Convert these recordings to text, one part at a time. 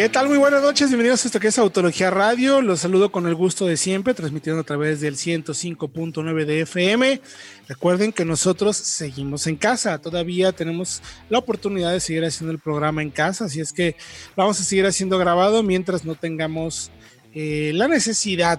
¿Qué tal? Muy buenas noches, bienvenidos a esto que es Autología Radio. Los saludo con el gusto de siempre, transmitiendo a través del 105.9 de FM. Recuerden que nosotros seguimos en casa, todavía tenemos la oportunidad de seguir haciendo el programa en casa, así es que vamos a seguir haciendo grabado mientras no tengamos eh, la necesidad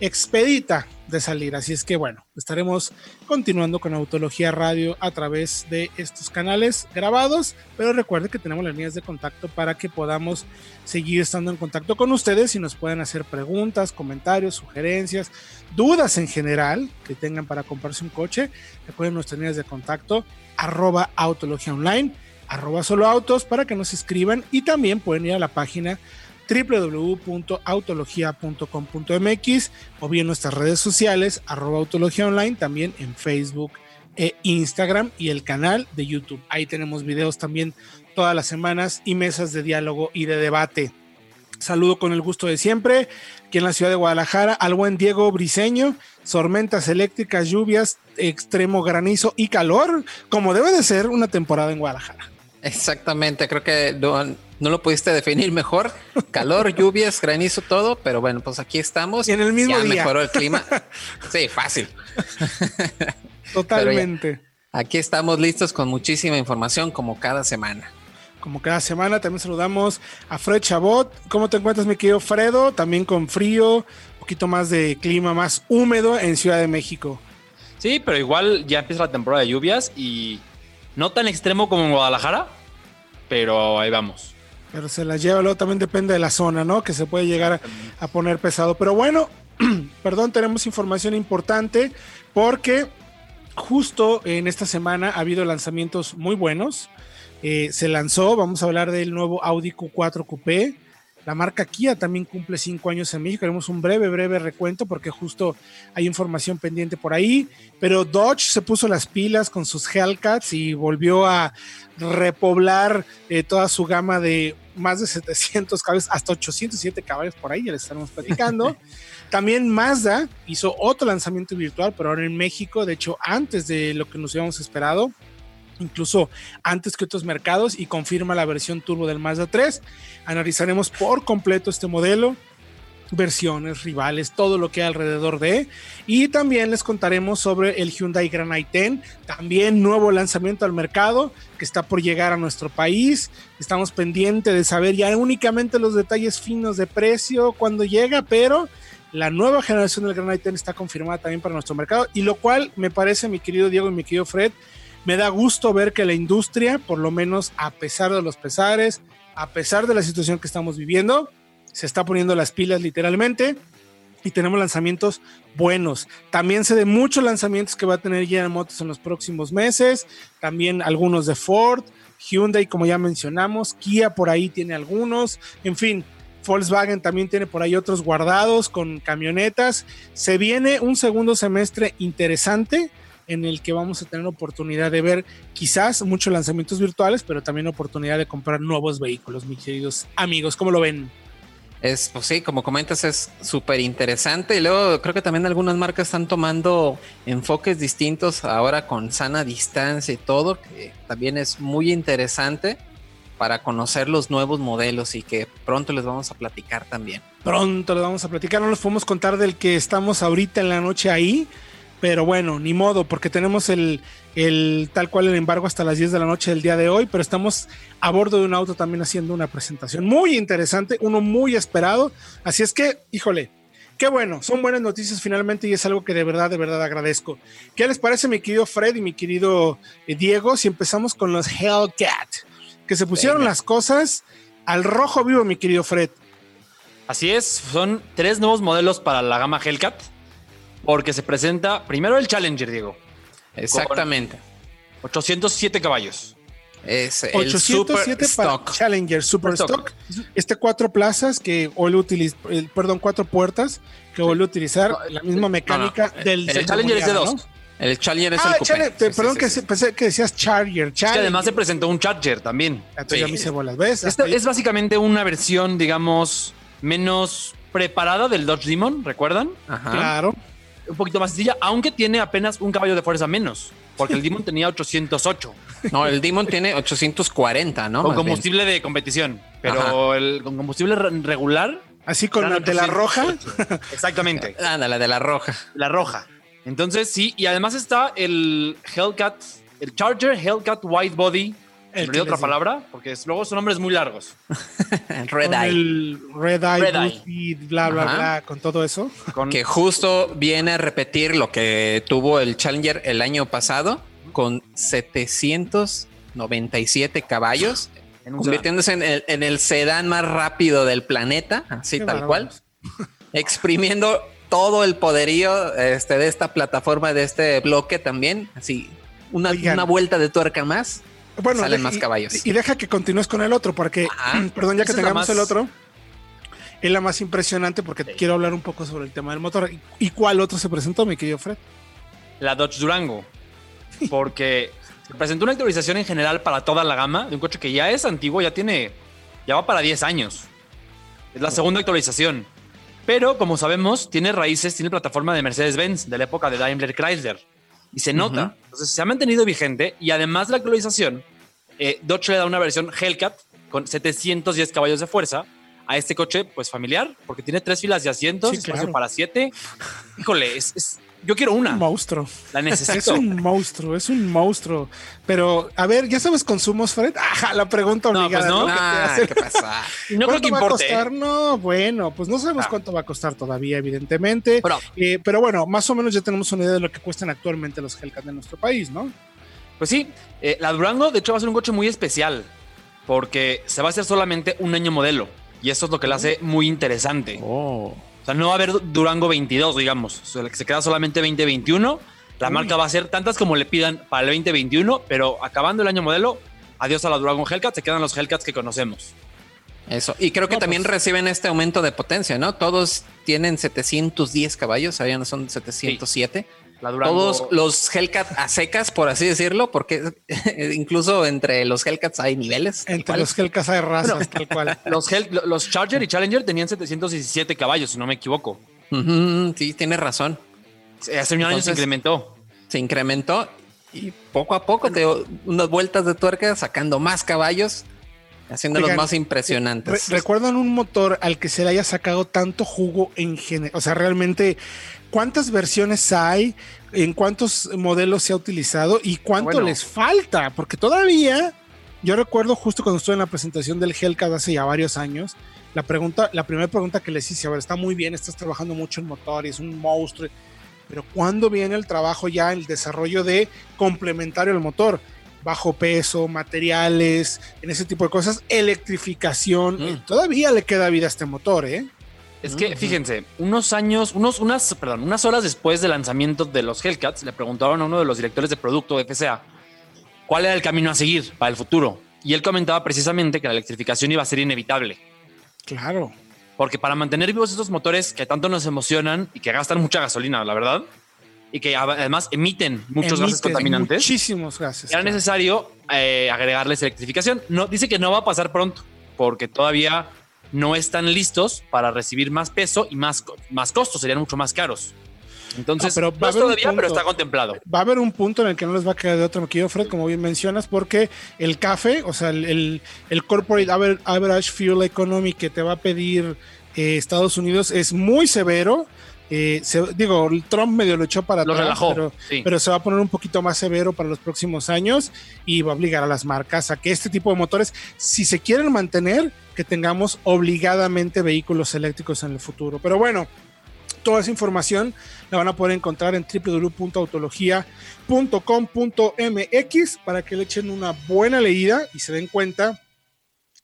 expedita de salir. Así es que bueno, estaremos continuando con Autología Radio a través de estos canales grabados, pero recuerden que tenemos las líneas de contacto para que podamos seguir estando en contacto con ustedes y nos puedan hacer preguntas, comentarios, sugerencias, dudas en general que tengan para comprarse un coche. Recuerden nuestras líneas de contacto arroba Autología Online, arroba solo autos para que nos escriban y también pueden ir a la página www.autologia.com.mx o bien nuestras redes sociales, arroba autología online, también en Facebook e Instagram y el canal de YouTube. Ahí tenemos videos también todas las semanas y mesas de diálogo y de debate. Saludo con el gusto de siempre, aquí en la ciudad de Guadalajara, al buen Diego Briseño, tormentas eléctricas, lluvias, extremo granizo y calor, como debe de ser una temporada en Guadalajara. Exactamente, creo que no lo pudiste definir mejor. Calor, lluvias, granizo, todo, pero bueno, pues aquí estamos. Y en el mismo ya día. mejoró el clima. Sí, fácil. Totalmente. Aquí estamos listos con muchísima información como cada semana. Como cada semana también saludamos a Fred Chabot. ¿Cómo te encuentras, mi querido Fredo? También con frío, un poquito más de clima más húmedo en Ciudad de México. Sí, pero igual ya empieza la temporada de lluvias y no tan extremo como en Guadalajara, pero ahí vamos. Pero se las lleva, luego también depende de la zona, ¿no? Que se puede llegar a, poner pesado. Pero bueno, perdón, tenemos información importante porque justo en esta semana ha habido lanzamientos muy buenos. Eh, se lanzó, vamos a hablar del nuevo Audi Q4 Coupé. La marca Kia también cumple cinco años en México. Haremos un breve, breve recuento porque justo hay información pendiente por ahí. Pero Dodge se puso las pilas con sus Hellcats y volvió a repoblar eh, toda su gama de más de 700 caballos, hasta 807 caballos por ahí, ya les estaremos platicando. También Mazda hizo otro lanzamiento virtual, pero ahora en México, de hecho, antes de lo que nos habíamos esperado incluso antes que otros mercados y confirma la versión turbo del Mazda 3. Analizaremos por completo este modelo, versiones, rivales, todo lo que hay alrededor de. Y también les contaremos sobre el Hyundai Grand i10, también nuevo lanzamiento al mercado que está por llegar a nuestro país. Estamos pendientes de saber ya únicamente los detalles finos de precio cuando llega, pero la nueva generación del Grand i10 está confirmada también para nuestro mercado y lo cual me parece, mi querido Diego y mi querido Fred, me da gusto ver que la industria, por lo menos a pesar de los pesares, a pesar de la situación que estamos viviendo, se está poniendo las pilas literalmente y tenemos lanzamientos buenos. También se de muchos lanzamientos que va a tener General Motors en los próximos meses, también algunos de Ford, Hyundai, como ya mencionamos, Kia por ahí tiene algunos, en fin. Volkswagen también tiene por ahí otros guardados con camionetas. Se viene un segundo semestre interesante en el que vamos a tener oportunidad de ver quizás muchos lanzamientos virtuales, pero también oportunidad de comprar nuevos vehículos, mis queridos amigos. ¿Cómo lo ven? Es, pues sí, como comentas, es súper interesante. Y luego creo que también algunas marcas están tomando enfoques distintos ahora con sana distancia y todo, que también es muy interesante para conocer los nuevos modelos y que pronto les vamos a platicar también. Pronto les vamos a platicar, no les podemos contar del que estamos ahorita en la noche ahí, pero bueno, ni modo, porque tenemos el, el, tal cual el embargo hasta las 10 de la noche del día de hoy, pero estamos a bordo de un auto también haciendo una presentación muy interesante, uno muy esperado, así es que, híjole, qué bueno, son buenas noticias finalmente y es algo que de verdad, de verdad agradezco. ¿Qué les parece mi querido Fred y mi querido eh, Diego si empezamos con los Hellcat, que se pusieron Venga. las cosas al rojo vivo, mi querido Fred? Así es, son tres nuevos modelos para la gama Hellcat porque se presenta primero el Challenger, Diego. Exactamente. 807 caballos. Es el 807 Super para Stock. Challenger Super Stock. Este cuatro plazas que hoy utiliza, perdón, cuatro puertas que vuelve a utilizar la misma mecánica no, no. del El Challenger es de dos. ¿no? El Challenger es Ah, el coupé. Te- Sí, perdón sí, que sí. pensé que decías Charger. Es que además se presentó un Charger también. Entonces ya me hice bolas, ¿ves? Ahí- es básicamente una versión, digamos, menos preparada del Dodge Demon, ¿recuerdan? Ajá. Claro. Un poquito más sencilla, aunque tiene apenas un caballo de fuerza menos, porque el Demon tenía 808 No, el Demon tiene 840, ¿no? con combustible de competición, pero el con combustible re- regular, Así con la de la roja. 808. Exactamente, Anda, la de la roja. la roja. Entonces sí, y además está el Hellcat, el Charger Hellcat White Body. Olvidé otra palabra, porque es- luego son nombres muy largos. Red con Eye. el Red Eye, Red Eye. Bla, bla, Ajá. bla, con todo eso. Con, Que justo viene a repetir lo que tuvo el Challenger el año pasado con 797 caballos, en convirtiéndose en el, en el sedán más rápido del planeta, así Qué tal bárbaros. cual, exprimiendo todo el poderío este, de esta plataforma, de este bloque también, así una, Oigan. una vuelta de tuerca más. Bueno, Salen deja- más y- caballos. Y, deja que continúes con el otro, porque, Ajá. perdón, ya que tengamos más- el otro, es la más impresionante porque quiero hablar un poco sobre el tema del motor. ¿Y, y cuál otro se presentó, mi querido Fred? la Dodge Durango, porque se presentó una actualización en general para toda la gama de un coche que ya es antiguo, ya tiene, ya va para 10 años. Es la segunda actualización. Pero, como sabemos, tiene raíces, tiene plataforma de Mercedes-Benz de la época de Daimler Chrysler. Y se nota. Ujú. Entonces, se ha mantenido vigente y además de la actualización, eh, Dodge le da una versión Hellcat con 710 caballos de fuerza a este coche, pues familiar, porque tiene tres filas de asientos, Sí, espacio claro. para siete. Híjole, es, es- yo quiero Un una. monstruo. La Es necesito. un monstruo, es un monstruo. Pero, a ver, ¿ya sabes consumos, Fred? Ajá, la pregunta No, obligada. pues no. ¿no? Que te Ah, hacen. ¿qué pasa? Y no creo ¿Cuánto que va a importe. costar? ¿eh? No, bueno, pues no sabemos Ah. cuánto va a costar todavía, evidentemente. Pero, Eh, pero bueno, más o menos ya tenemos una idea de lo que cuestan actualmente los Hellcat de nuestro país, ¿no? pues sí, eh, la Durango de hecho va a ser un coche muy especial porque se va a hacer solamente un año modelo y eso es lo que la hace muy interesante. Oh. O sea, no va a haber Durango 22, digamos, o sea, se queda solamente 2021. La Uy. marca va a ser tantas como le pidan para el 2021, pero acabando el año modelo, adiós a la Durango Hellcat, se quedan los Hellcats que conocemos. Eso. Y creo que No, también pues- reciben este aumento de potencia, ¿no? Todos tienen 710 caballos, ahora ya no son 707. La Durango Todos los Hellcat a secas, por así decirlo, porque incluso entre los Hellcats hay niveles. Entre los Hellcats hay razas, tal cual. los, Hell- los Charger y Challenger tenían 717 caballos, si no me equivoco. Sí, tienes razón. Hace un año se incrementó. Se incrementó y poco a poco, te, unas vueltas de tuerca sacando más caballos, haciéndolos Oigan, más impresionantes. Re- ¿Recuerdan un motor al que se le haya sacado tanto jugo en general? O sea, realmente, ¿cuántas versiones hay? ¿En cuántos modelos se ha utilizado? ¿Y cuánto Bueno. les falta? Porque todavía, yo recuerdo justo cuando estuve en la presentación del Hellcat hace ya varios años, la pregunta, la primera pregunta que les hice, a ver, está muy bien, estás trabajando mucho en motor y es un monstruo, pero ¿cuándo viene el trabajo ya, el desarrollo de complementario al motor? Bajo peso, materiales, en ese tipo de cosas, electrificación. Mm. Todavía le queda vida a este motor, ¿eh? Es que, Ujú. fíjense, unos años, unos, unas, perdón, unas horas después del lanzamiento de los Hellcats, le preguntaron a uno de los directores de producto de FCA cuál era el camino a seguir para el futuro. Y él comentaba precisamente que la electrificación iba a ser inevitable. Claro. Porque para mantener vivos estos motores que tanto nos emocionan y que gastan mucha gasolina, la verdad, y que además emiten muchos gases contaminantes, Muchísimos gases. era claro. necesario eh, agregarles electrificación. No, dice que no va a pasar pronto, porque todavía no están listos para recibir más peso y más, más costos, serían mucho más caros. Entonces, Ah, pero no va es un todavía, pero está contemplado. va a haber un punto en el que no les va a quedar de otro, mi querido Fred, como bien mencionas, porque el CAFE, o sea, el, el- el Corporate Aver- Average Fuel Economy que te va a pedir eh, Estados Unidos es muy severo. Eh, se- digo, Trump medio lo echó para Lo atrás, relajó. pero, sí. pero se va a poner un poquito más severo para los próximos años y va a obligar a las marcas a que este tipo de motores, si se quieren mantener, que tengamos obligadamente vehículos eléctricos en el futuro. Pero bueno, toda esa información la van a poder encontrar en www.autologia.com.mx para que le echen una buena leída y se den cuenta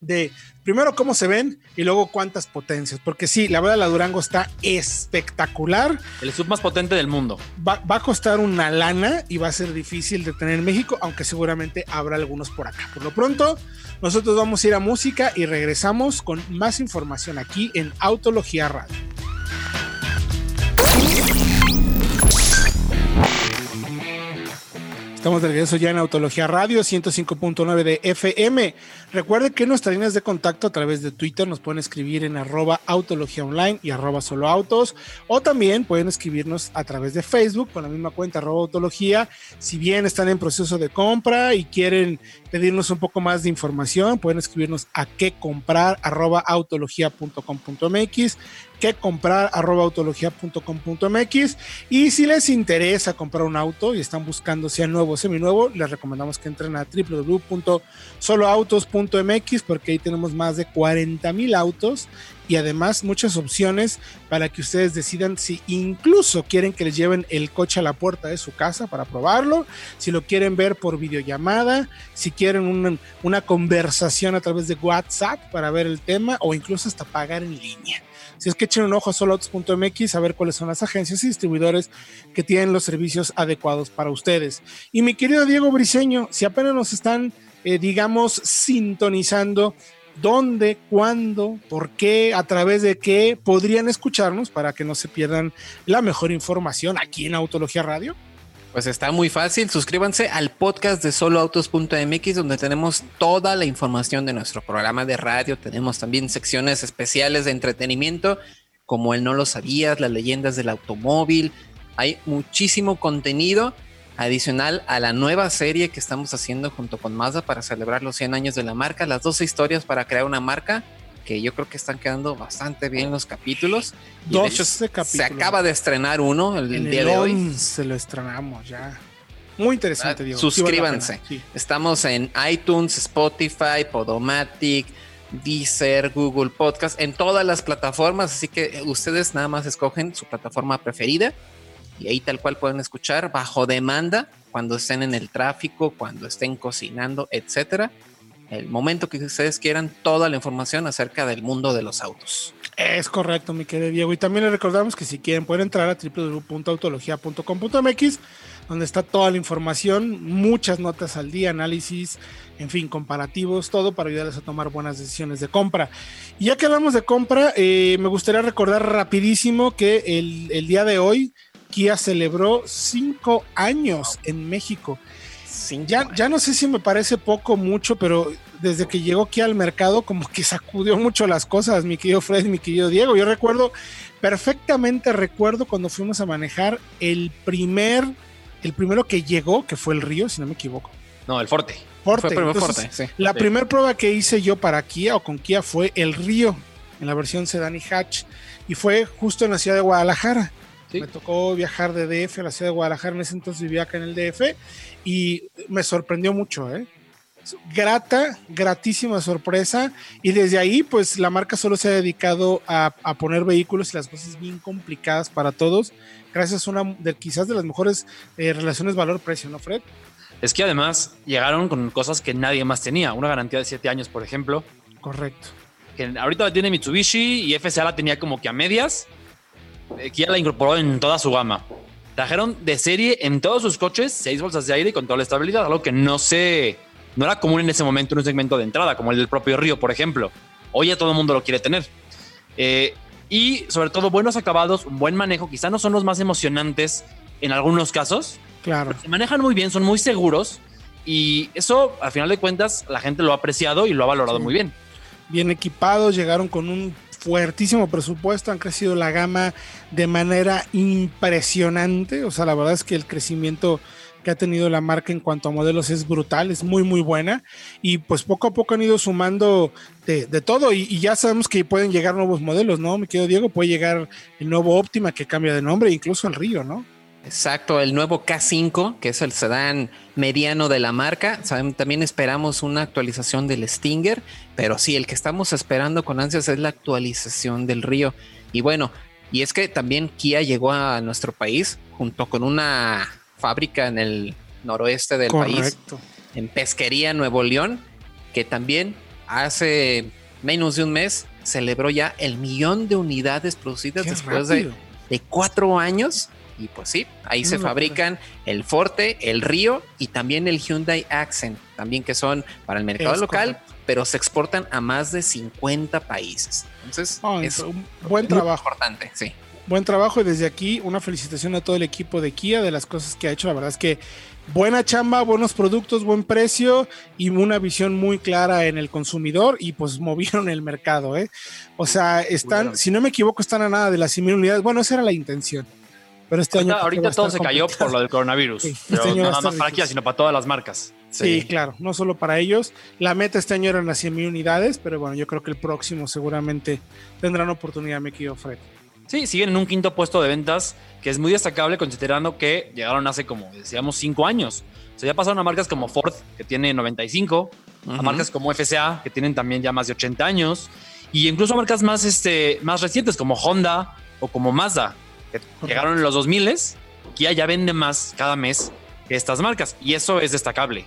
de primero cómo se ven y luego cuántas potencias. Porque sí, la verdad la Durango está espectacular. el sub más potente del mundo. Va, va a costar una lana y va a ser difícil de tener en México, aunque seguramente habrá algunos por acá. Por lo pronto, nosotros vamos a ir a música y regresamos con más información aquí en Autología Radio. Estamos de regreso ya en Autología Radio 105.9 de FM. Recuerde que nuestras líneas de contacto a través de Twitter nos pueden escribir en arroba autología online y arroba solo autos o también pueden escribirnos a través de Facebook con la misma cuenta arroba autología. Si bien están en proceso de compra y quieren pedirnos un poco más de información, pueden escribirnos a qué comprar arroba autología.com.mx que comprar arroba autología.com.mx y si les interesa comprar un auto y están buscando sea nuevo o seminuevo, les recomendamos que entren a www.soloautos.mx porque ahí tenemos más de 40 mil autos y además muchas opciones para que ustedes decidan si incluso quieren que les lleven el coche a la puerta de su casa para probarlo, si lo quieren ver por videollamada, si quieren una, una conversación a través de WhatsApp para ver el tema o incluso hasta pagar en línea. Si es que echen un ojo a soloautos.mx a ver cuáles son las agencias y distribuidores que tienen los servicios adecuados para ustedes. Y mi querido Diego Briseño, si apenas nos están, eh, digamos, sintonizando, ¿dónde, cuándo, por qué, a través de qué podrían escucharnos para que no se pierdan la mejor información aquí en Autología Radio? Pues está muy fácil, suscríbanse al podcast de soloautos.mx donde tenemos toda la información de nuestro programa de radio, tenemos también secciones especiales de entretenimiento como el no lo sabías, las leyendas del automóvil, hay muchísimo contenido adicional a la nueva serie que estamos haciendo junto con Mazda para celebrar los 100 años de la marca, las 12 historias para crear una marca que yo creo que están quedando bastante bien los capítulos. Capítulos. Se acaba de estrenar uno el, En día el de hoy. 11 lo estrenamos ya. Muy interesante, Diego. Suscríbanse. sí. Estamos en iTunes, Spotify, Podomatic, Deezer, Google Podcast, en todas las plataformas. Así que ustedes nada más escogen su plataforma preferida y ahí tal cual pueden escuchar bajo demanda cuando estén en el tráfico, cuando estén cocinando, etcétera. El momento que ustedes quieran, toda la información acerca del mundo de los autos. Es correcto, mi querido Diego. Y también les recordamos que si quieren pueden entrar a www.autologia.com.mx, donde está toda la información, muchas notas al día, análisis, en fin, comparativos, todo para ayudarles a tomar buenas decisiones de compra. Y ya que hablamos de compra, eh, me gustaría recordar rapidísimo que el, el día de hoy Kia celebró cinco años en México. Ya, ya no sé si me parece poco o mucho, pero desde que llegó aquí al mercado, como que sacudió mucho las cosas, mi querido Fred, mi querido Diego. Yo recuerdo, perfectamente recuerdo cuando fuimos a manejar el primer, el primero que llegó, que fue el Río, si no me equivoco. No, el Forte. Forte. Fue primero Entonces, Forte, sí. La Sí. primera prueba que hice yo para Kia o con Kia fue el Río, en la versión sedán y hatch, y fue justo en la ciudad de Guadalajara. Sí. Me tocó viajar de DF a la ciudad de Guadalajara, en ese entonces vivía acá en el DF, y me sorprendió mucho, ¿eh? Grata, gratísima sorpresa, y desde ahí, pues la marca solo se ha dedicado a, a poner vehículos y las cosas bien complicadas para todos, gracias a una de quizás de las mejores eh, relaciones valor-precio, ¿no, Fred? Es que además llegaron con cosas que nadie más tenía. Una garantía de 7 años, por ejemplo. Correcto. Que ahorita la tiene Mitsubishi y FCA la tenía como que a medias. Eh, Kia la incorporó en toda su gama. Trajeron de serie en todos sus coches seis bolsas de aire y control de estabilidad, algo que no se no era común en ese momento en un segmento de entrada, como el del propio Río, por ejemplo. Hoy ya todo el mundo lo quiere tener. Eh, y sobre todo buenos acabados, un buen manejo, quizá no son los más emocionantes en algunos casos, Claro. se manejan muy bien, son muy seguros y eso, al final de cuentas, la gente lo ha apreciado y lo ha valorado Sí. muy bien. bien equipados, llegaron con un fuertísimo presupuesto, han crecido la gama de manera impresionante, o sea, la verdad es que el crecimiento que ha tenido la marca en cuanto a modelos es brutal, es muy muy buena y pues poco a poco han ido sumando de, todo y, y ya sabemos que pueden llegar nuevos modelos, ¿no? Mi querido Diego, puede llegar el nuevo Optima que cambia de nombre, incluso el Río, ¿no? Exacto, el nuevo K5, que es el sedán mediano de la marca. También esperamos una actualización del Stinger, pero sí, el que estamos esperando con ansias es la actualización del Río. Y bueno, y es que también Kia llegó a nuestro país junto con una fábrica en el noroeste del país, en Pesquería, Nuevo León, que también hace menos de un mes celebró ya el millón de unidades producidas Qué después de cuatro años. Y pues sí, ahí se fabrican el Forte, el Río y también el Hyundai Accent, también que son para el mercado local, correcto. pero se exportan a más de 50 países. Entonces, Ah, es un buen trabajo. importante, sí. buen trabajo y desde aquí una felicitación a todo el equipo de Kia de las cosas que ha hecho. La verdad es que buena chamba, buenos productos, buen precio y una visión muy clara en el consumidor y pues movieron el mercado. ¿eh? O sea, están, si no me equivoco, están a nada de las 100 unidades. Bueno, esa era la intención. Pero este año. Ahorita todo se cayó por lo del coronavirus. este no nada más para Kia, sino para todas las marcas. Sí. claro, no solo para ellos. La meta este año eran las 100 mil unidades, pero bueno, yo creo que el próximo seguramente tendrán oportunidad, me quedo Fred. Sí, siguen en un quinto puesto de ventas que es muy destacable considerando que llegaron hace como, decíamos, cinco años. O sea, ya pasaron a marcas como Ford, que tiene 95, a marcas como FCA, que tienen también ya más de 80 años, y incluso a marcas más, este, más recientes como Honda o como Mazda, llegaron en los 2000 Kia ya vende más cada mes que estas marcas, y eso es destacable.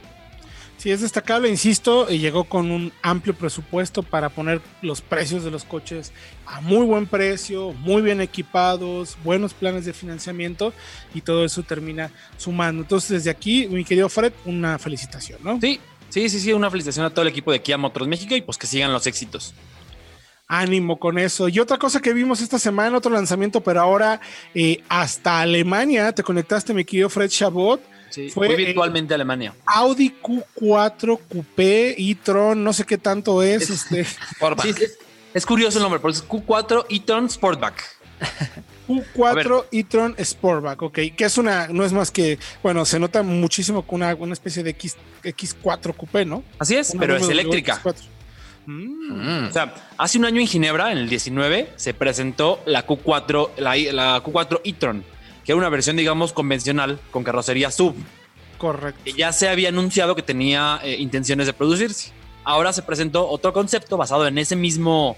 Sí, es destacable, insisto, y llegó con un amplio presupuesto para poner los precios de los coches a muy buen precio, muy bien equipados, buenos planes de financiamiento y todo eso termina sumando. Entonces, desde aquí, mi querido Fred, una felicitación, ¿no? Sí, sí, sí, sí, una felicitación a todo el equipo de Kia Motors México y pues que sigan los éxitos. Ánimo con eso. Y otra cosa que vimos esta semana, otro lanzamiento, pero ahora eh, hasta Alemania, te conectaste, mi querido Fred Chabot fue virtualmente Alemania. Audi Q4 Coupé e-tron, no sé qué tanto es. este. es, curioso el nombre, porque es Q4 e-tron Sportback. Q4 e-tron Sportback, ok, que es una, no es más que, bueno, se nota muchísimo con una, una especie de X, X4 Coupé, ¿no? Así es, pero es eléctrica. Mm. O sea, hace un año en Ginebra, en el 19, se presentó la Q4, la, la Q4 e-tron que era una versión, digamos, convencional con carrocería sub. Correcto. Que ya se había anunciado que tenía eh, intenciones de producirse. Ahora se presentó otro concepto basado en ese mismo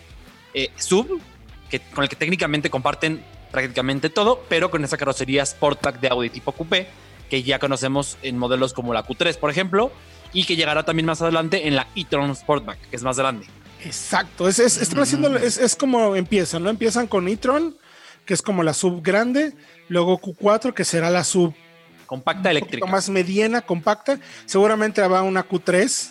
eh, sub, que, con el que técnicamente comparten prácticamente todo, pero con esa carrocería Sportback de Audi tipo coupé, que ya conocemos en modelos como la Q3, por ejemplo, y que llegará también más adelante en la e-tron Sportback, que es más grande. Exacto, es, es, haciendo, es, es como empiezan, ¿no? Empiezan con e-tron, que es como la sub grande, luego Q4, que será la sub compacta eléctrica. Más mediana, compacta. Seguramente habrá una Q3,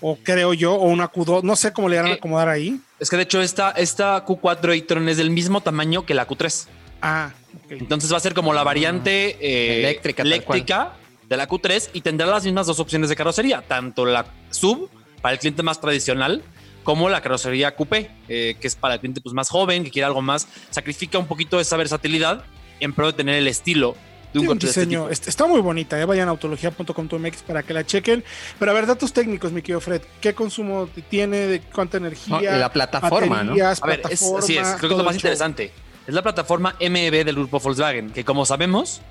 o creo yo, o una Q2, no sé cómo le van a acomodar ahí. Es que de hecho esta, esta Q4 e-tron es del mismo tamaño que la Q3. Ah, Entonces va a ser como la variante eh, eléctrica, eléctrica de la Q3 y tendrá las mismas dos opciones de carrocería, tanto la sub para el cliente más tradicional como la carrocería coupé, eh, que es para el cliente pues, más joven, que quiere algo más, sacrifica un poquito esa versatilidad en pro de tener el estilo de un, coche diseño. De este Está muy bonita, ¿eh? vayan a autología.com.mx para que la chequen. Pero a ver, datos técnicos, mi querido Fred. ¿Qué consumo tiene? ¿De cuánta energía? la plataforma, ¿no? A ver, es, sí, es, creo que es lo más interesante. Es la plataforma MEB del grupo Volkswagen, que como sabemos,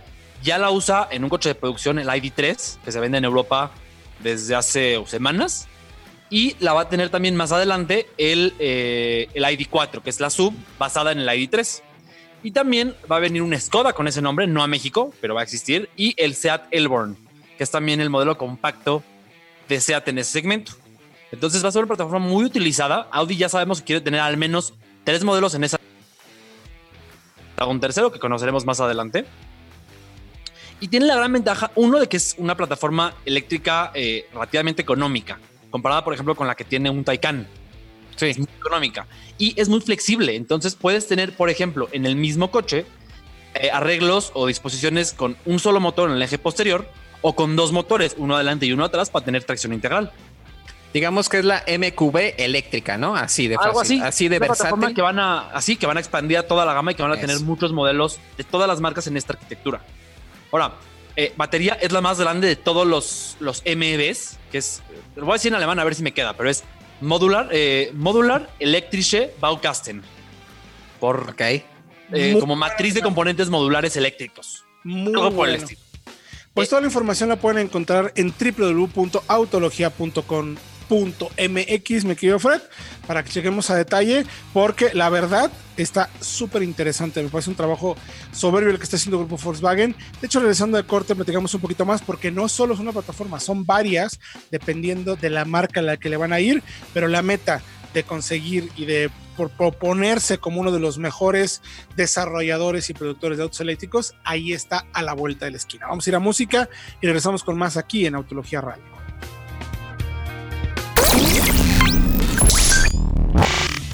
ya la usa en un coche de producción, el ID3, que se vende en Europa desde hace semanas y la va a tener también más adelante el, eh, el ID4, que es la sub basada en el ID3. Y también va a venir un Skoda con ese nombre, no a México, pero va a existir. Y el Seat Elborn, que es también el modelo compacto de Seat en ese segmento. Entonces va a ser una plataforma muy utilizada. Audi ya sabemos que quiere tener al menos tres modelos en esa. Un tercero que conoceremos más adelante. Y tiene la gran ventaja, uno, de que es una plataforma eléctrica eh, relativamente económica comparada, por ejemplo, con la que tiene un Taycan. Sí. Es muy económica y es muy flexible. Entonces puedes tener, por ejemplo, en el mismo coche eh, arreglos o disposiciones con un solo motor en el eje posterior o con dos motores, uno adelante y uno atrás, para tener tracción integral. Digamos que es la MQB eléctrica, ¿no? Así de Algo así, así de versátil. que van a, así que van a expandir a toda la gama y que van a tener muchos modelos de todas las marcas en esta arquitectura. Ahora, eh, batería es la más grande de todos los, los MEBs, que es, lo voy a decir en alemán a ver si me queda, pero es Modular, eh, modular Elektrische Baukasten. Por, okay. Eh, como matriz de componentes modulares eléctricos. Muy por el estilo. Pues toda la información la pueden encontrar en www.autologia.com .mx, me querido Fred, para que chequemos a detalle, porque la verdad está súper interesante. Me parece un trabajo soberbio el que está haciendo el Grupo Volkswagen. De hecho, regresando de corte, platicamos un poquito más, porque no solo es una plataforma, son varias, dependiendo de la marca a la que le van a ir, pero la meta de conseguir y de proponerse como uno de los mejores desarrolladores y productores de autos eléctricos, ahí está a la vuelta de la esquina. Vamos a ir a música y regresamos con más aquí en Autología Radio.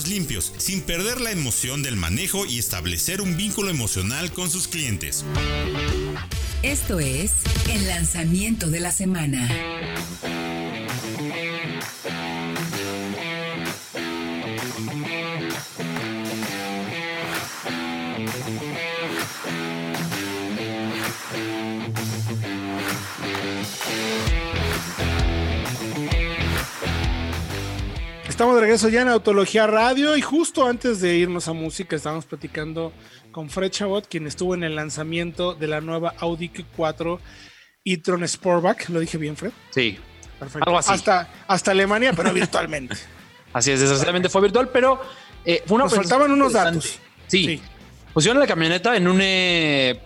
limpios, sin perder la emoción del manejo y establecer un vínculo emocional con sus clientes. Esto es el lanzamiento de la semana. Estamos de regreso ya en Autología Radio y justo antes de irnos a música estábamos platicando con Fred Chabot, quien estuvo en el lanzamiento de la nueva Audi Q4 e-tron Sportback. ¿Lo dije bien, Fred? Sí. Perfecto. Algo así. Hasta, hasta Alemania, pero virtualmente. así es, desgraciadamente fue virtual, pero eh, fue una Nos faltaban unos datos. Sí. sí. Pusieron la camioneta en un eh,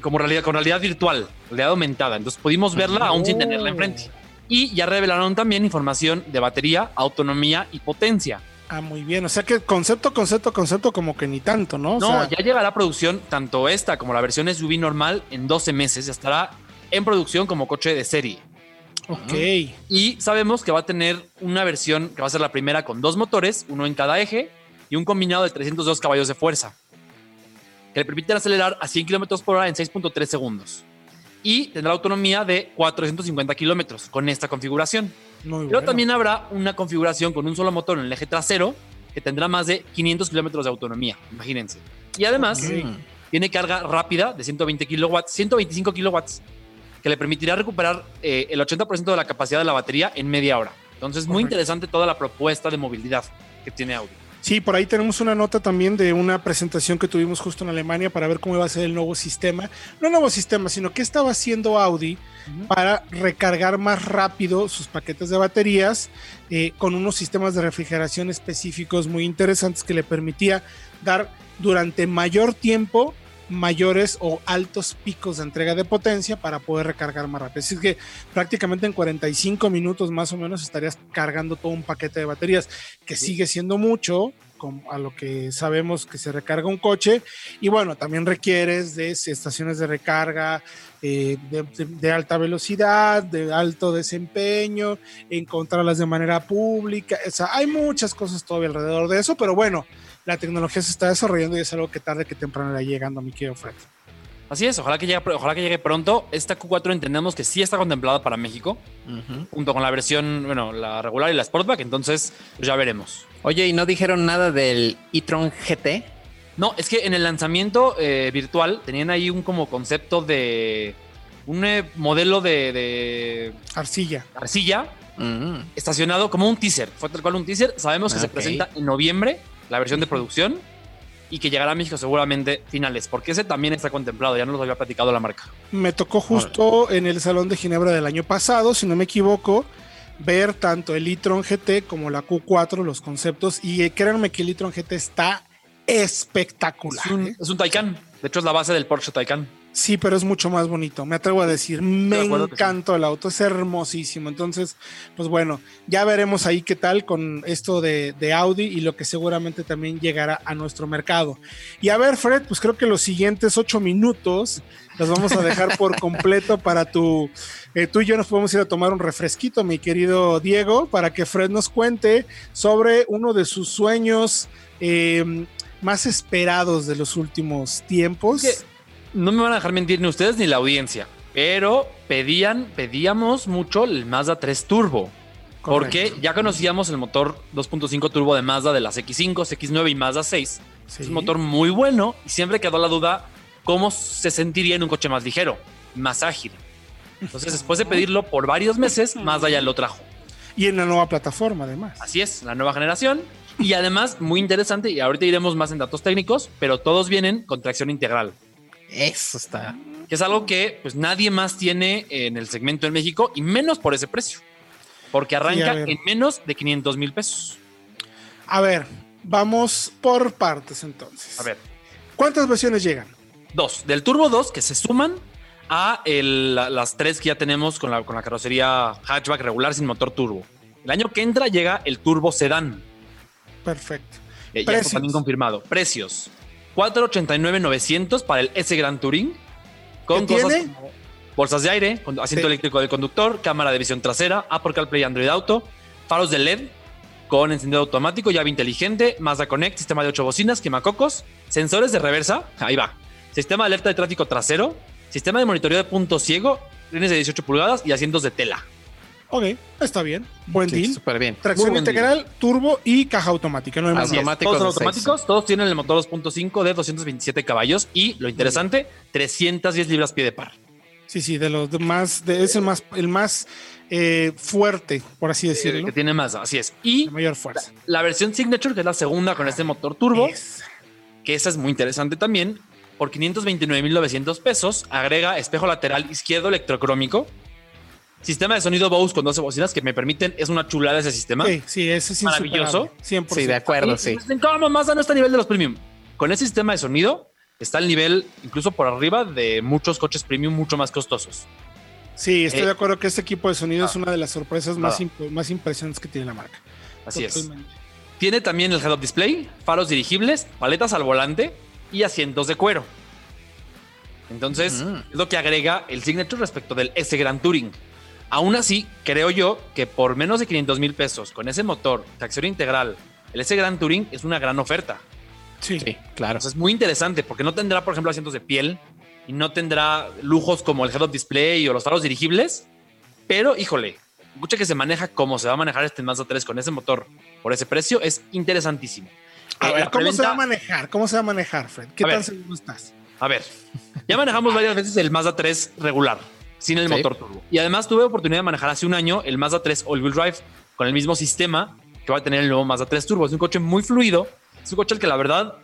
como realidad, con realidad virtual, realidad aumentada. Entonces pudimos verla aún sin tenerla enfrente. Y ya revelaron también información de batería, autonomía y potencia. Ah, muy bien. O sea que concepto, concepto, concepto, como que ni tanto, ¿no? O no, sea... ya llegará a producción tanto esta como la versión SUV normal en 12 meses. Ya estará en producción como coche de serie. Ok. Y sabemos que va a tener una versión que va a ser la primera con dos motores, uno en cada eje y un combinado de 302 caballos de fuerza, que le permiten acelerar a 100 km por hora en 6.3 segundos y tendrá autonomía de 450 kilómetros con esta configuración. Muy Pero bueno. también habrá una configuración con un solo motor en el eje trasero que tendrá más de 500 kilómetros de autonomía, imagínense. Y además tiene carga rápida de 120 kilowatts, 125 kilowatts, que le permitirá recuperar eh, el 80% de la capacidad de la batería en media hora. Entonces, muy interesante toda la propuesta de movilidad que tiene Audi. Sí, por ahí tenemos una nota también de una presentación que tuvimos justo en Alemania para ver cómo iba a ser el nuevo sistema. No nuevo sistema, sino qué estaba haciendo Audi para recargar más rápido sus paquetes de baterías eh, con unos sistemas de refrigeración específicos muy interesantes que le permitía dar durante mayor tiempo mayores o altos picos de entrega de potencia para poder recargar más rápido. Así que prácticamente en 45 minutos más o menos estarías cargando todo un paquete de baterías, que sigue siendo mucho a lo que sabemos que se recarga un coche. Y bueno, también requieres de estaciones de recarga eh, de, de- de alta velocidad, de alto desempeño, encontrarlas de manera pública. O sea, hay muchas cosas todavía alrededor de eso, pero bueno, la tecnología se está desarrollando y es algo que tarde que temprano irá llegando, mi querido Fred. Así es, ojalá que, llegue, ojalá que llegue pronto. Esta Q4 entendemos que sí está contemplada para México, junto con la versión, bueno, la regular y la Sportback, entonces pues ya veremos. Oye, ¿y no dijeron nada del e-tron GT? No, es que en el lanzamiento eh, virtual tenían ahí un como concepto de un eh, modelo de, de Arcilla. arcilla Mm. estacionado como un teaser. Fue tal cual un teaser. Sabemos que se presenta en noviembre la versión de producción y que llegará a México seguramente finales, porque ese también está contemplado, ya nos lo había platicado la marca. Me tocó justo en el Salón de Ginebra del año pasado, si no me equivoco, ver tanto el e-tron GT como la Q4, los conceptos, y eh, créanme que el e-tron GT está espectacular. Es un, ¿eh? es un Taycan, de hecho es la base del Porsche Taycan. Sí, pero es mucho más bonito, me atrevo a decir. Me sí. encantó el auto, es hermosísimo. Entonces, pues bueno, ya veremos ahí qué tal con esto de, de Audi y lo que seguramente también llegará a nuestro mercado. Y a ver, Fred, pues creo que los siguientes ocho minutos los vamos a dejar por completo para tu. eh, tú y yo nos podemos ir a tomar un refresquito, mi querido Diego, para que Fred nos cuente sobre uno de sus sueños eh, más esperados de los últimos tiempos. Que no me van a dejar mentir ni ustedes ni la audiencia, pero pedían, pedíamos mucho el Mazda 3 Turbo. Porque ya conocíamos el motor 2.5 turbo de Mazda de las X5, X9 y Mazda 6. Sí. Es un motor muy bueno y siempre quedó la duda cómo se sentiría en un coche más ligero, más ágil. Entonces, después de pedirlo por varios meses, Mazda ya lo trajo. Y en la nueva plataforma, además. Así es, la nueva generación. Y además, muy interesante, y ahorita iremos más en datos técnicos, pero todos vienen con tracción integral, Eso está. que es algo que pues nadie más tiene en el segmento en México y menos por ese precio. Porque arranca en menos de 500 mil pesos. A ver, vamos por partes entonces. A ver, ¿Cuántas versiones llegan? dos. Del Turbo 2 que se suman a el- las tres que ya tenemos con la, con la carrocería hatchback regular sin motor turbo. El año que entra llega el Turbo Sedán. Perfecto. Eh, ya está también confirmado. Precios. 489,900 para el S Grand Touring. Con ¿Qué cosas tiene? como bolsas de aire, asiento Sí. eléctrico del conductor, cámara de visión trasera, Apple CarPlay Android Auto, faros de LED con encendido automático, llave inteligente, Mazda Connect, sistema de 8 bocinas, quemacocos, sensores de reversa, ahí va, sistema de alerta de tráfico trasero, sistema de monitoreo de punto ciego, rines de 18 pulgadas y asientos de tela. Ok, está bien. Buen Sí, deal. súper bien. Tracción buen integral, turbo y caja automática. No hay más. Automáticos, todos son seis. automáticos, todos tienen el motor 2.5 de 227 caballos y lo interesante, 310 libras pie de par. Sí, sí, de los más, de- es el más, el más eh, fuerte, por así decirlo. que tiene más, así es. Y de mayor fuerza. la versión Signature, que es la segunda con este motor turbo, Es- que esa es muy interesante también, por 529.900 pesos, agrega espejo lateral izquierdo electrocrómico, sistema de sonido Bose con 12 bocinas que me permiten, es una chulada ese sistema. Sí, sí, ese es Maravilloso. insuperable, 100%. Sí, de acuerdo, Y sí. ¿Cómo Mazda no está a nivel de los premium? Con ese sistema de sonido está al nivel incluso por arriba de muchos coches premium mucho más costosos. Sí, estoy Eh, de acuerdo que este equipo de sonido es una de las sorpresas más, imp- más impresionantes que tiene la marca. Así es. Totalmente. Tiene también el head-up display, faros dirigibles, paletas al volante y asientos de cuero. Entonces, Mm. es lo que agrega el Signature respecto del S Grand Touring. Aún así, creo yo que por menos de 500 mil pesos, con ese motor, tracción integral, el S Grand Touring es una gran oferta. Sí. Sí, claro. Entonces, es muy interesante porque no tendrá, por ejemplo, asientos de piel y no tendrá lujos como el head-up display o los faros dirigibles. Pero, híjole, coche que se maneja como se va a manejar este Mazda 3 con ese motor por ese precio es interesantísimo. A Eh, ver, ¿cómo se va a manejar? ¿Cómo se va a manejar, Fred? ¿Qué A tan ver. seguro estás? A ver, ya manejamos varias veces el Mazda 3 regular, sin el Sí. motor turbo. Y además tuve oportunidad de manejar hace un año el Mazda 3 All-Wheel Drive con el mismo sistema que va a tener el nuevo Mazda 3 Turbo. Es un coche muy fluido, es un coche al que la verdad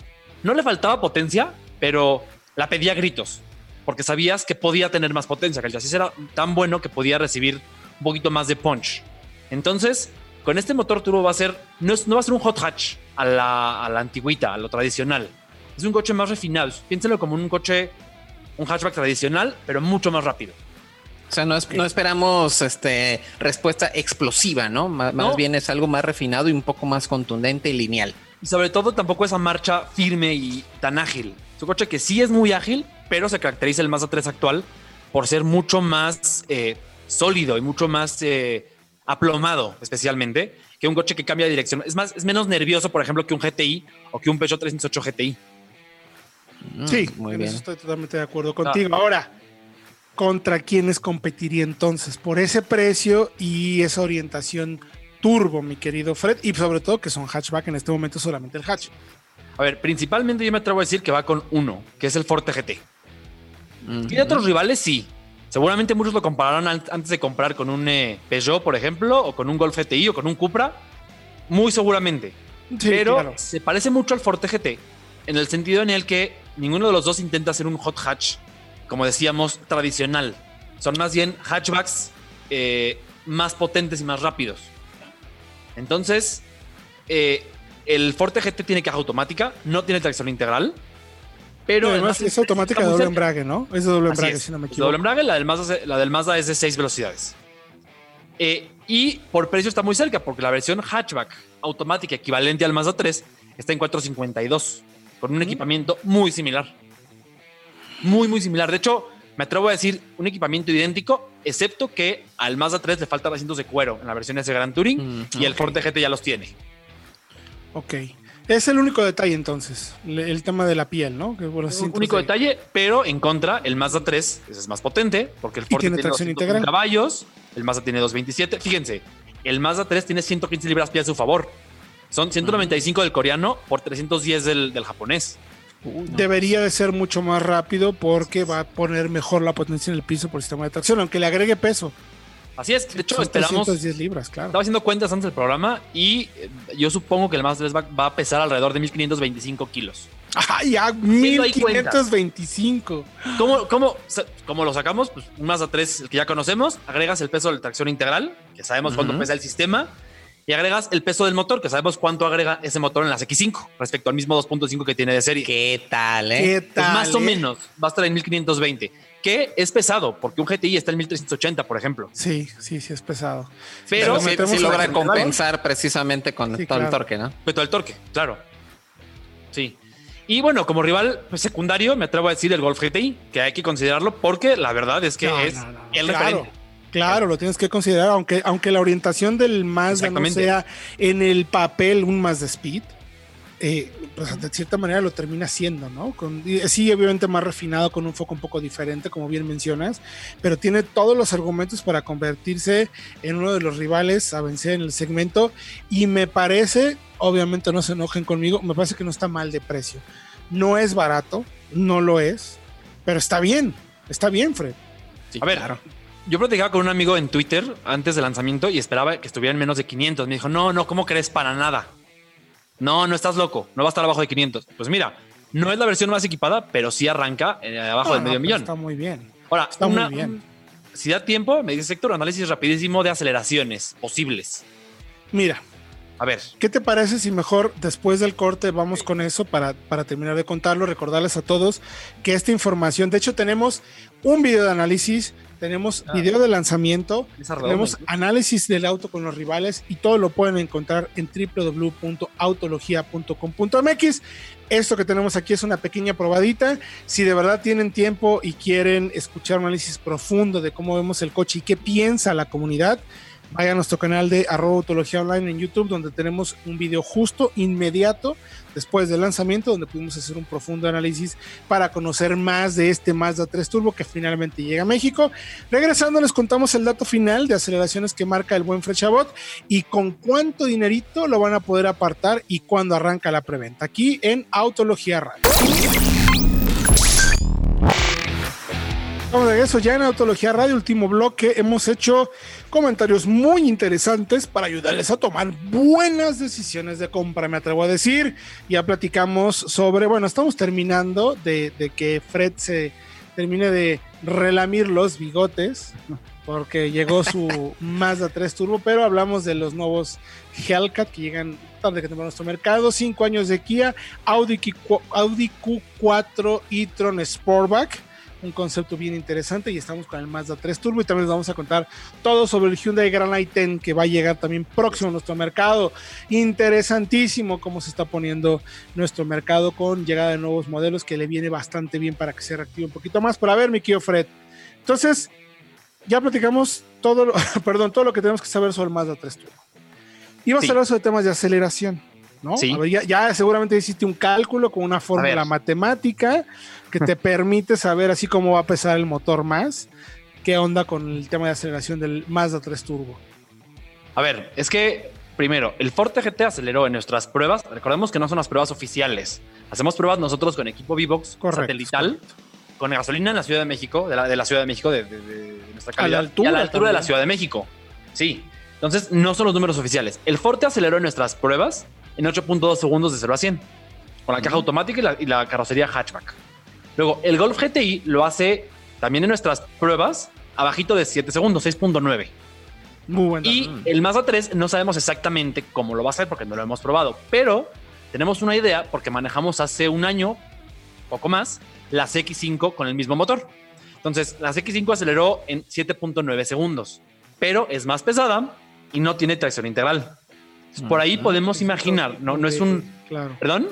no le faltaba potencia, pero la pedía a gritos, porque sabías que podía tener más potencia, que el chasis era tan bueno que podía recibir un poquito más de punch. Entonces, con este motor turbo va a ser, no, es- no va a ser un hot hatch a la, a la antigüita, a lo tradicional. Es un coche más refinado. Piénselo como un coche, un hatchback tradicional, pero mucho más rápido. O sea, no, es- no esperamos este, respuesta explosiva, ¿no? Má- Más, No. bien es algo más refinado y un poco más contundente y lineal. Y sobre todo tampoco esa marcha firme y tan ágil. Es un coche que sí es muy ágil, pero se caracteriza el Mazda 3 actual por ser mucho más eh, sólido y mucho más eh, aplomado, especialmente, que un coche que cambia de dirección. Es más, es menos nervioso, por ejemplo, que un GTI o que un Peugeot 308 GTI. Mm, sí, muy en bien. eso estoy totalmente de acuerdo contigo. Ahora, ¿contra quiénes competiría entonces? Por ese precio y esa orientación turbo, mi querido Fred, y sobre todo que son hatchback en este momento solamente el hatch. A ver, principalmente yo me atrevo a decir que va con uno, que es el Forte GT. ¿Tiene otros rivales? Sí. Seguramente muchos lo compararán an- antes de comprar con un eh, Peugeot, por ejemplo, o con un Golf GTI o con un Cupra. Muy seguramente. Sí, pero claro. se parece mucho al Forte GT en el sentido en el que ninguno de los dos intenta hacer un hot hatch, como decíamos, tradicional. Son más bien hatchbacks eh, más potentes y más rápidos. Entonces, eh, el Forte GT tiene caja automática, no tiene tracción integral, pero además es automática de doble cerca. embrague, ¿no? Es de doble Así embrague, es. si no me equivoco. doble embrague, la del Mazda, la del Mazda es de 6 velocidades. Eh, y por precio está muy cerca, porque la versión hatchback automática equivalente al Mazda 3 está en 452, con un equipamiento muy similar. Muy, muy similar. De hecho, me atrevo a decir un equipamiento idéntico, excepto que al Mazda 3 le faltan asientos de cuero en la versión S Grand Touring Mm, y el. Forte GT ya los tiene. Ok. Es el único detalle entonces, el tema de la piel, ¿no? Que por asientos único de- detalle, pero en contra, el Mazda 3 ese es más potente porque el Y Forte tiene tiene, tracción 201 integral. caballos, el Mazda tiene 227. Fíjense, el Mazda 3 tiene 115 libras-pie a su favor. Son 195 del coreano por 310 del, del japonés. Debería de ser mucho más rápido porque va a poner mejor la potencia en el piso por el sistema de tracción, aunque le agregue peso. Así es, de hecho Son esperamos... 310 libras, claro. Estaba haciendo cuentas antes del programa y eh, yo supongo que el Mazda 3 va, va a pesar alrededor de 1525 kilos. ¡Ah, ya! ahí 1525. ¿Cómo, cómo, cómo lo sacamos? Pues un Mazda 3, el que ya conocemos, agregas el peso de la tracción integral, que sabemos cuánto pesa el sistema, y agregas el peso del motor, que sabemos cuánto agrega ese motor en las X5 respecto al mismo 2.5 que tiene de serie. ¿Qué tal, eh? ¿Qué Pues tal? más o eh? menos va a estar en 1520, que es pesado, porque un GTI está en 1380, por ejemplo. Sí, sí, sí, es pesado. Pero sí, logra compensar precisamente con Sí, todo el torque, ¿no? Pero todo el torque, claro. Sí. Y bueno, como rival pues, secundario, me atrevo a decir el Golf GTI, que hay que considerarlo porque la verdad es que No, es no, no. el Claro. referente. Claro, lo tienes que considerar, aunque, aunque la orientación del Mazda no sea en el papel un Mazda Speed, eh, pues de cierta manera lo termina siendo, ¿no? Con, y sí, obviamente más refinado, con un foco un poco diferente, como bien mencionas, pero tiene todos los argumentos para convertirse en uno de los rivales a vencer en el segmento y me parece, obviamente no se enojen conmigo, me parece que no está mal de precio. No es barato, no lo es, pero está bien, está bien, Fred. Sí, A ver, claro. Yo platicaba con un amigo en Twitter antes del lanzamiento y esperaba que estuviera en menos de 500. Me dijo, no, no, ¿cómo crees? Para nada. No, no estás loco. No va a estar abajo de 500. Pues mira, no es la versión más equipada, pero sí arranca eh, abajo No, del medio millón. Está muy bien. Ahora, está una- muy bien. si da tiempo, me dice Sector, análisis rapidísimo de aceleraciones posibles. Mira, A ver, ¿Qué te parece si mejor después del corte vamos con eso para, para terminar de contarlo? Recordarles a todos que esta información, de hecho tenemos un video de análisis, tenemos Ah. video de lanzamiento, tenemos análisis del auto con los rivales y todo lo pueden encontrar en www.autologia.com.mx. Esto que tenemos aquí es una pequeña probadita. Si de verdad tienen tiempo y quieren escuchar un análisis profundo de cómo vemos el coche y qué piensa la comunidad, vayan a nuestro canal de autología online en YouTube, donde tenemos un video justo, inmediato, después del lanzamiento, donde pudimos hacer un profundo análisis para conocer más de este Mazda 3 Turbo que finalmente llega a México. Regresando, les contamos el dato final de aceleraciones que marca el buen Frechabot y con cuánto dinerito lo van a poder apartar y cuándo arranca la preventa. Aquí en Autología Radio. Estamos de regreso ya en Autología Radio, último bloque. Hemos hecho comentarios muy interesantes para ayudarles a tomar buenas decisiones de compra, me atrevo a decir. Ya platicamos sobre, bueno, estamos terminando de, de que Fred se termine de relamir los bigotes, porque llegó su Mazda 3 Turbo, pero hablamos de los nuevos Hellcat que llegan tarde que temprano a nuestro mercado. Cinco años de Kia, Audi, Q, Audi Q4 e-tron Sportback un concepto bien interesante y estamos con el Mazda 3 Turbo y también les vamos a contar todo sobre el Hyundai Grand i10 que va a llegar también próximo a nuestro mercado. Interesantísimo cómo se está poniendo nuestro mercado con llegada de nuevos modelos que le viene bastante bien para que se reactive un poquito más. Pero a ver, mi querido Fred. Entonces, ya platicamos todo lo, perdón, todo lo que tenemos que saber sobre el Mazda 3 Turbo. Ibas Sí. a hablar sobre temas de aceleración. ¿No? Sí. A ver, ya, ya seguramente hiciste un cálculo con una fórmula matemática que te permite saber así cómo va a pesar el motor más. ¿Qué onda con el tema de aceleración del Mazda 3 Turbo? A ver, es que primero, el Forte GT aceleró en nuestras pruebas. Recordemos que no son las pruebas oficiales. Hacemos pruebas nosotros con equipo Vivox Correcto, satelital, con gasolina en la Ciudad de México, de la, de la Ciudad de México, de, de- de nuestra calidad. altura y a la altura de la. Ciudad de México. Sí. Entonces, no son los números oficiales. El Forte aceleró en nuestras pruebas en 8.2 segundos de 0 a 100, con la caja automática y la, y la carrocería hatchback. Luego, el Golf GTI lo hace también en nuestras pruebas abajito de 7 segundos, 6.9. Muy buen dato. Y el Mazda 3 no sabemos exactamente cómo lo va a hacer porque no lo hemos probado, pero tenemos una idea porque manejamos hace un año, poco más, la X5 con el mismo motor. Entonces, la X5 aceleró en 7.9 segundos, pero es más pesada y no tiene tracción integral. Entonces, por ahí podemos imaginar, no, no es un... Claro. ¿Perdón?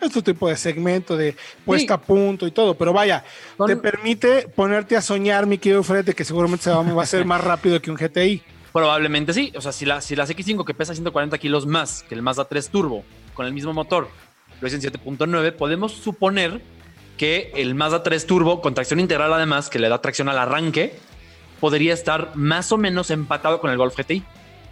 Este tipo de segmento de puesta a punto y todo, pero vaya, Son- te permite ponerte a soñar, mi querido Fred, de que seguramente se va, va a ser más rápido que un GTI. Probablemente sí. O sea, si la, si la X5 que pesa 140 kilos más que el Mazda 3 Turbo con el mismo motor lo hizo en 7.9, podemos suponer que el Mazda 3 Turbo con tracción integral además, que le da tracción al arranque, podría estar más o menos empatado con el Golf GTI.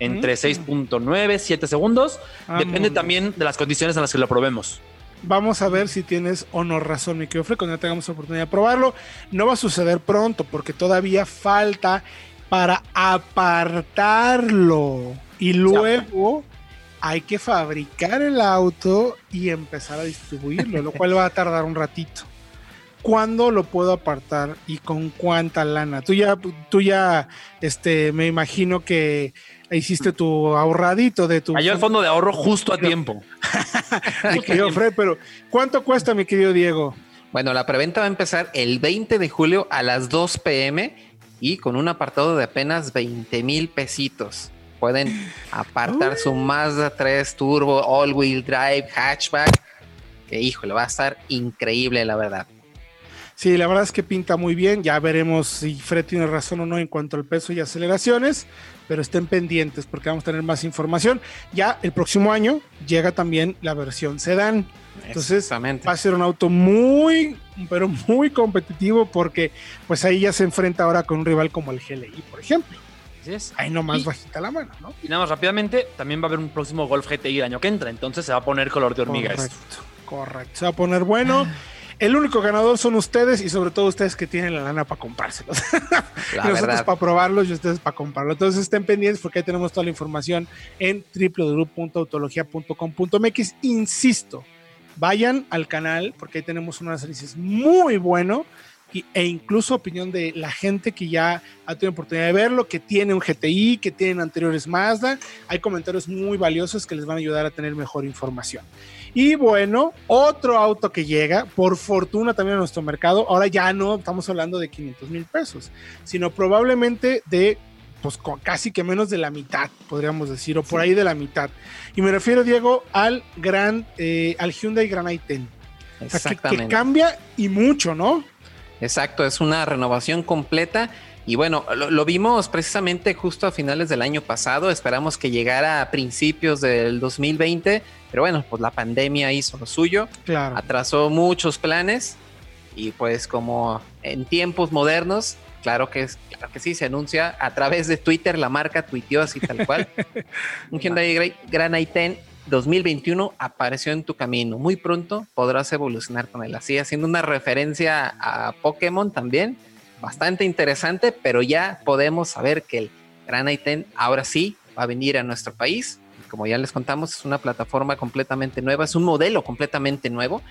Entre Mm. 6.9, 7 segundos. Depende Vámonos. también de las condiciones en las que lo probemos. Vamos a ver si tienes o no razón, mi querido cuando ya tengamos oportunidad de probarlo. No va a suceder pronto porque todavía falta para apartarlo. Y luego hay que fabricar el auto y empezar a distribuirlo, lo cual va a tardar un ratito. ¿Cuándo lo puedo apartar y con cuánta lana? Tú ya, tú ya, este, me imagino que hiciste tu ahorradito de tu Cayó el fondo de ahorro justo a tiempo. mi querido Fred, pero ¿cuánto cuesta, mi querido Diego? Bueno, la preventa va a empezar el 20 de julio a las 2 pm y con un apartado de apenas 20 mil pesitos. Pueden apartar su Mazda 3 Turbo, All Wheel Drive, Hatchback. Que híjole, va a estar increíble, la verdad. Sí, la verdad es que pinta muy bien. Ya veremos si Fred tiene razón o no en cuanto al peso y aceleraciones, pero estén pendientes porque vamos a tener más información. Ya el próximo año llega también la versión sedán. Entonces va a ser un auto muy, pero muy competitivo porque pues ahí ya se enfrenta ahora con un rival como el GLI, por ejemplo. Ahí nomás Y- bajita la mano, ¿no? Y nada más rápidamente, también va a haber un próximo Golf GTI el año que entra, entonces se va a poner color de hormiga esto. Correcto, correcto. Se va a poner bueno. El único ganador son ustedes y sobre todo ustedes que tienen la lana para comprárselos. La nosotros para probarlos y ustedes para comprarlo. Entonces estén pendientes porque ahí tenemos toda la información en www.autologia.com.mx. Insisto, vayan al canal porque ahí tenemos un análisis muy bueno y- e incluso opinión de la gente que ya ha tenido oportunidad de verlo, que tiene un GTI, que tienen anteriores Mazda. Hay comentarios muy valiosos que les van a ayudar a tener mejor información. Y bueno, otro auto que llega, por fortuna también a nuestro mercado, ahora ya no estamos hablando de 500 mil pesos, sino probablemente de, pues casi que menos de la mitad, podríamos decir, o por ahí de la mitad. Y me refiero, Diego, al gran, eh, al Hyundai Grand i10. O sea, que- que, Exactamente. cambia y mucho, ¿no? Exacto, es una renovación completa. Y bueno, lo, lo vimos precisamente justo a finales del año pasado. Esperamos que llegara a principios del 2020. Pero bueno, pues la pandemia hizo lo suyo. Claro. atrasó muchos planes y pues como en tiempos modernos, claro que es, claro que sí, se anuncia a través de Twitter, la marca tuiteó así tal cual. Un Hyundai Gra- Grand i10 2021 apareció en tu camino. Muy pronto podrás evolucionar con él. Así haciendo una referencia a Pokémon también, bastante interesante, pero ya podemos saber que el Grand i10 ahora sí va a venir a nuestro país. Como ya les contamos, es una plataforma completamente nueva, es un modelo completamente nuevo.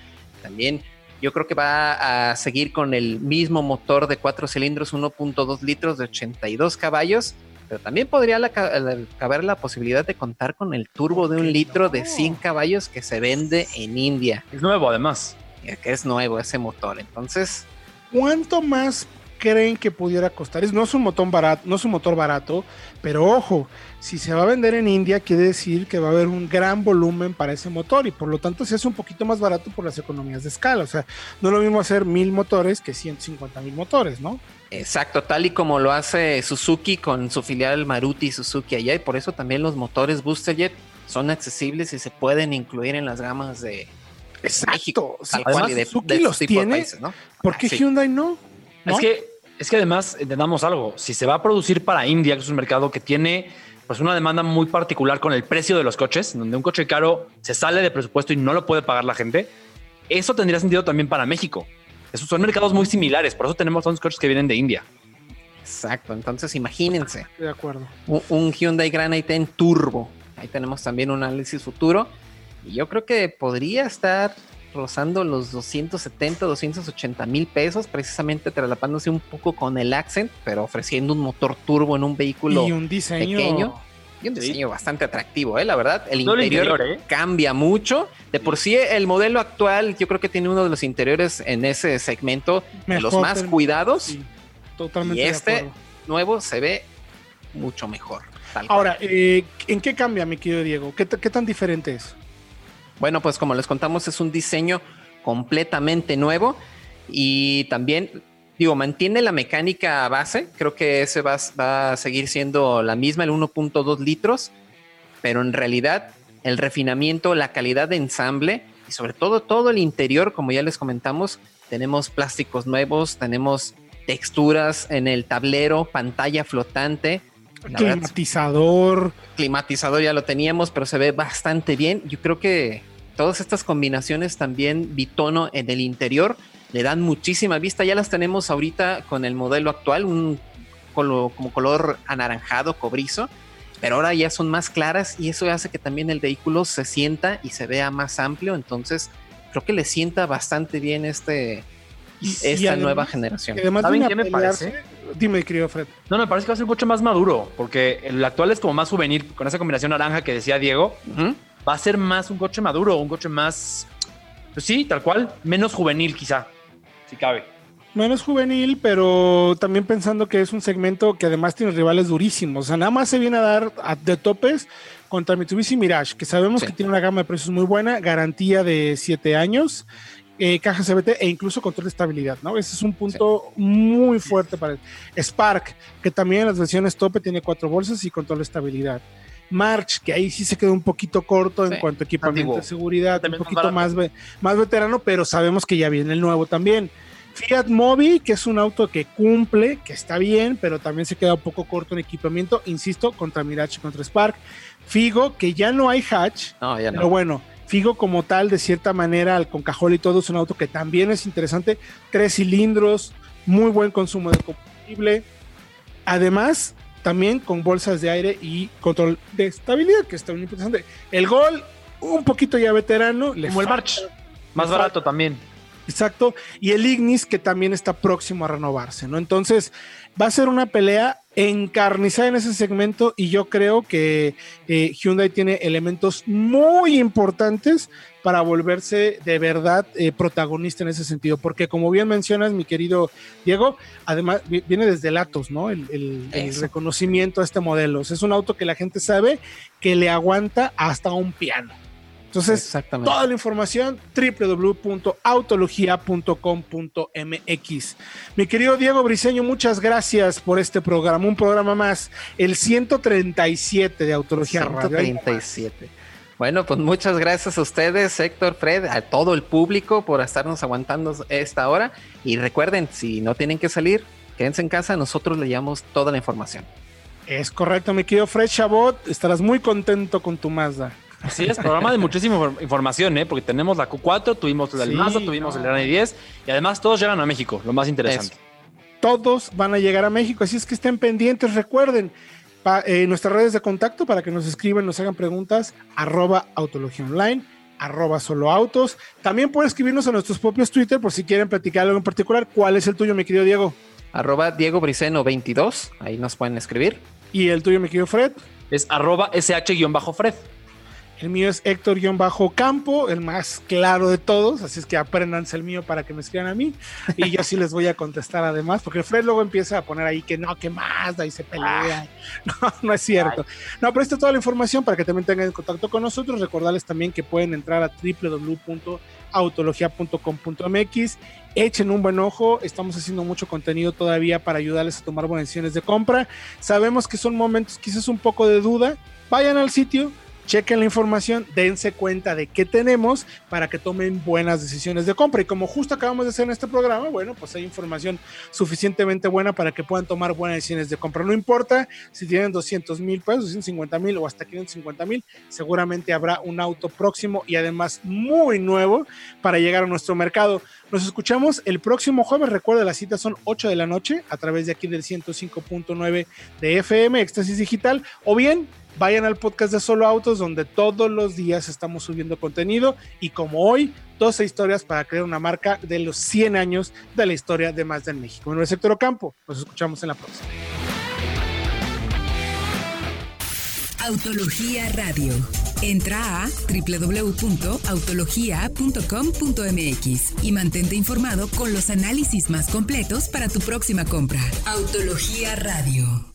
También yo creo que va a seguir con el mismo motor de cuatro cilindros, 1.2 litros de 82 caballos, pero también podría la- la- caber la posibilidad de contar con el turbo de ¿Por un litro no? de 100 caballos que se vende en India, Es nuevo además. que es nuevo ese motor. Entonces, ¿Cuánto más creen que pudiera costar? Es- No es un motor barato, no es un motor barato, pero ojo, si se va a vender en India, quiere decir que va a haber un gran volumen para ese motor y por lo tanto se hace un poquito más barato por las economías de escala. O sea, no es lo mismo hacer mil motores que 150 mil motores, ¿no? Exacto, tal y como lo hace Suzuki con su filial Maruti Suzuki allá, y por eso también los motores Booster Jet son accesibles y se pueden incluir en las gamas de México, Sí, además, cual, y de, Suzuki de los tipos de tiene. países, ¿no? ¿Por qué Ah, sí. Hyundai no? ¿No? Es que, es que además entendamos algo. Si se va a producir para India, que es un mercado que tiene pues una demanda muy particular con el precio de los coches, donde un coche caro se sale de presupuesto y no lo puede pagar la gente, eso tendría sentido también para México. Esos son mercados muy similares, por eso tenemos tantos coches que vienen de India. Exacto, entonces imagínense, Estoy de acuerdo. un, un Hyundai Grand i10 Turbo, ahí tenemos también un análisis futuro, y yo creo que podría estar rozando los 270, 280 mil pesos, precisamente traslapándose un poco con el Accent, pero ofreciendo un motor turbo en un vehículo Y un diseño. pequeño. y un Sí. diseño bastante atractivo, ¿eh? la verdad. El Todo el interior, interior, ¿eh? cambia mucho. De por sí, el modelo actual, yo creo que tiene uno de los interiores en ese segmento de los más cuidados. Sí, totalmente Y este-. Nuevo se ve mucho mejor. Ahora, eh, ¿en qué cambia, mi querido Diego? ¿Qué, qué tan diferente es? Bueno, pues como les contamos, es un diseño completamente nuevo y también, digo, mantiene la mecánica base. Creo que ese va, va a seguir siendo la misma, el 1.2 litros, pero en realidad el refinamiento, la calidad de ensamble y sobre todo todo el interior, como ya les comentamos, tenemos plásticos nuevos, tenemos texturas en el tablero, pantalla flotante. Climatizador. Climatizador ya lo teníamos, pero se ve bastante bien. Yo creo que todas estas combinaciones también bitono en el interior le dan muchísima vista. Ya las tenemos ahorita con el modelo actual, un como color anaranjado, cobrizo, pero ahora ya son más claras y eso hace que también el vehículo se sienta y se vea más amplio. Entonces, creo que le sienta bastante bien este, esta nueva generación. Además, ¿Saben qué me parece? Dime, querido Fred. No, me parece que va a ser un coche más maduro, porque el actual es como más juvenil, con esa combinación naranja que decía Diego. Va a ser más un coche maduro, un coche más, pues sí, tal cual, menos juvenil quizá, si cabe menos juvenil, pero también pensando que es un segmento que además tiene rivales durísimos. O sea, nada más se viene a dar de topes contra Mitsubishi Mirage, que sabemos que tiene una gama de precios muy buena, garantía de 7 años, eh, caja CBT e incluso control de estabilidad, ¿no? Ese es un punto muy fuerte para el Spark, que también en las versiones tope tiene cuatro bolsas y control de estabilidad. March, que ahí sí se quedó un poquito corto en cuanto a equipamiento de seguridad, un poquito más, más veterano, pero sabemos que ya viene el nuevo también. Fiat Mobi, que es un auto que cumple, que está bien, pero también se queda un poco corto en equipamiento, insisto, contra Mirage, contra Spark. Figo, que ya no hay hatch, no, ya no. pero bueno, Figo como tal, de cierta manera, al concajol y todo, es un auto que también es interesante. Tres cilindros, muy buen consumo de combustible. Además, también con bolsas de aire y control de estabilidad, que está muy interesante. El Gol, un poquito ya veterano. Como el March, más barato también. Exacto. Y el Ignis, que también está próximo a renovarse, ¿no? Entonces, va a ser una pelea encarnizada en ese segmento y yo creo que eh, Hyundai tiene elementos muy importantes para volverse de verdad eh, protagonista en ese sentido, porque como bien mencionas, mi querido Diego, además viene desde Latos, ¿no? El, el reconocimiento a este modelo. es un auto que la gente sabe que le aguanta hasta un piano. Entonces, toda la información www.autologia.com.mx. Mi querido Diego Briseño, muchas gracias por este programa, un programa más, el 137 de Autología 137. Bueno, pues muchas gracias a ustedes, Héctor, Fred, a todo el público por estarnos aguantando esta hora. Y recuerden, si no tienen que salir, quédense en casa, nosotros le llevamos toda la información. Es correcto, mi querido Fred Chabot, estarás muy contento con tu Mazda. Sí, es programa de muchísima información, ¿eh? porque tenemos la Q4, tuvimos el Mazda, tuvimos el RANI 10 y además todos llegan a México, lo más interesante. Todos van a llegar a México, así es que estén pendientes, recuerden. Eh, nuestras redes de contacto para que nos escriban, nos hagan preguntas, arroba autología online, arroba solo autos. También pueden escribirnos a nuestros propios Twitter por si quieren platicar algo en particular. ¿Cuál es el tuyo, mi querido Diego? Arroba Diego Briceno 22, ahí nos pueden escribir. ¿Y el tuyo, mi querido Fred? Es arroba sh-fred. El mío es Héctor-Campo, el más claro de todos, así es que apréndanse el mío para que me escriban a mí. Y yo sí les voy a contestar además, porque Fred luego empieza a poner ahí que no, que más, y se pelea. No, no es cierto. No, pero esta es toda la información para que también tengan contacto con nosotros. Recordarles también que pueden entrar a www.autologia.com.mx. Echen un buen ojo, estamos haciendo mucho contenido todavía para ayudarles a tomar buenas decisiones de compra. Sabemos que son momentos quizás un poco de duda. Vayan al sitio, chequen la información, dense cuenta de qué tenemos para que tomen buenas decisiones de compra. Y como justo acabamos de hacer en este programa, bueno, pues hay información suficientemente buena para que puedan tomar buenas decisiones de compra. No importa si tienen 200 mil pesos, 250 mil o hasta 550 mil, seguramente habrá un auto próximo y además muy nuevo para llegar a nuestro mercado. Nos escuchamos el próximo jueves. Recuerda, las citas son 8 de la noche a través de aquí del 105.9 de FM, Éxtasis Digital, o bien vayan al podcast de Solo Autos, donde todos los días estamos subiendo contenido y como hoy, 12 historias para crear una marca de los 100 años de la historia de Mazda en México. Nombre es Héctor Ocampo, nos escuchamos en la próxima. Autología Radio. Entra a www.autologia.com.mx y mantente informado con los análisis más completos para tu próxima compra. Autología Radio.